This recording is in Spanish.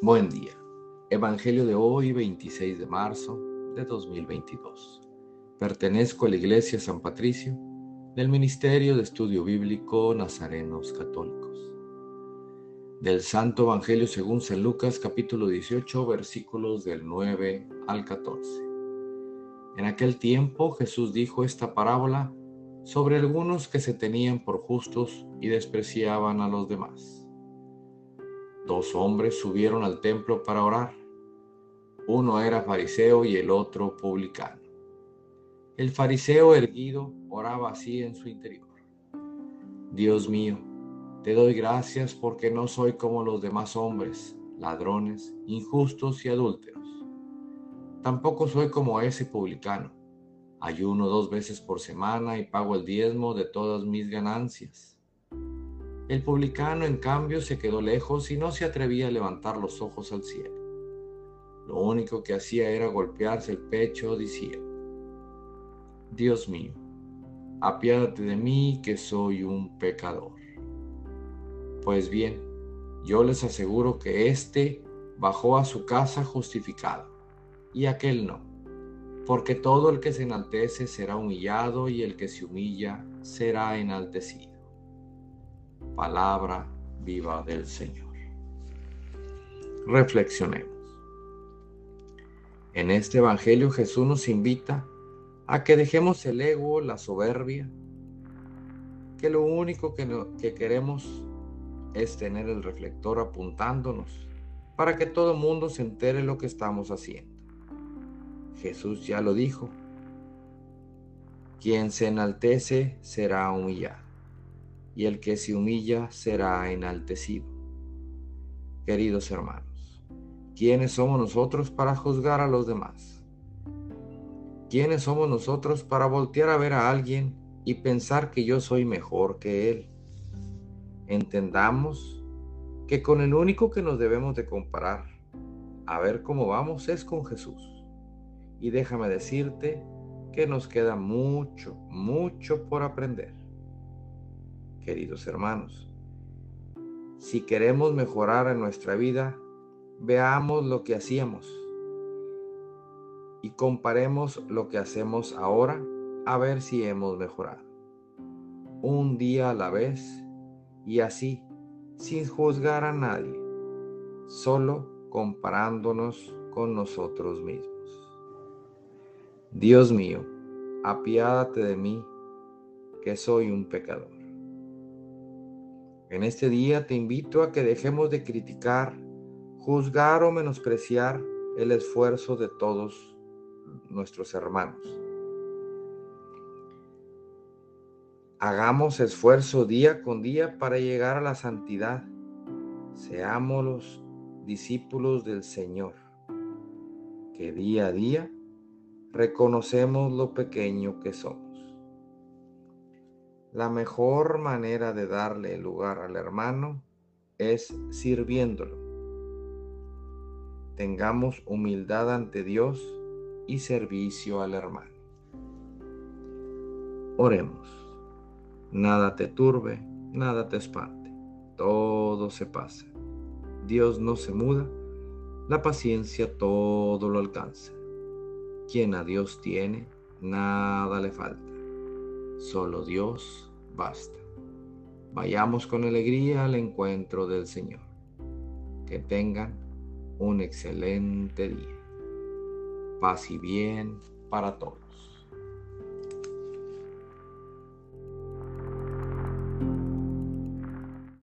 Buen día. Evangelio de hoy, 26 de marzo de 2022. Pertenezco a la Iglesia San Patricio del Ministerio de Estudio Bíblico Nazarenos Católicos. Del Santo Evangelio según San Lucas capítulo 18 versículos del 9 al 14. En aquel tiempo Jesús dijo esta parábola sobre algunos que se tenían por justos y despreciaban a los demás Dos hombres subieron al templo para orar. Uno era fariseo y el otro publicano. El fariseo erguido oraba así en su interior. Dios mío, te doy gracias porque no soy como los demás hombres, ladrones, injustos y adúlteros. Tampoco soy como ese publicano. Ayuno dos veces por semana y pago el diezmo de todas mis ganancias. El publicano, en cambio, se quedó lejos y no se atrevía a levantar los ojos al cielo. Lo único que hacía era golpearse el pecho diciendo, Dios mío, apiádate de mí que soy un pecador. Pues bien, yo les aseguro que éste bajó a su casa justificado y aquel no, porque todo el que se enaltece será humillado y el que se humilla será enaltecido palabra viva del Señor. Reflexionemos. En este Evangelio Jesús nos invita a que dejemos el ego, la soberbia, que lo único que, que queremos es tener el reflector apuntándonos para que todo mundo se entere lo que estamos haciendo. Jesús ya lo dijo, quien se enaltece será humillado y el que se humilla será enaltecido. Queridos hermanos, ¿quiénes somos nosotros para juzgar a los demás? ¿Quiénes somos nosotros para voltear a ver a alguien y pensar que yo soy mejor que él? Entendamos que con el único que nos debemos de comparar a ver cómo vamos es con Jesús. Y déjame decirte que nos queda mucho, mucho por aprender queridos hermanos. Si queremos mejorar en nuestra vida, veamos lo que hacíamos y comparemos lo que hacemos ahora a ver si hemos mejorado. Un día a la vez y así, sin juzgar a nadie, solo comparándonos con nosotros mismos. Dios mío, apiádate de mí, que soy un pecador. En este día te invito a que dejemos de criticar, juzgar o menospreciar el esfuerzo de todos nuestros hermanos. Hagamos esfuerzo día con día para llegar a la santidad. Seamos los discípulos del Señor, que día a día reconocemos lo pequeño que somos. La mejor manera de darle lugar al hermano es sirviéndolo. Tengamos humildad ante Dios y servicio al hermano. Oremos. Nada te turbe, nada te espante. Todo se pasa. Dios no se muda. La paciencia todo lo alcanza. Quien a Dios tiene, nada le falta. Solo Dios basta. Vayamos con alegría al encuentro del Señor. Que tengan un excelente día. Paz y bien para todos.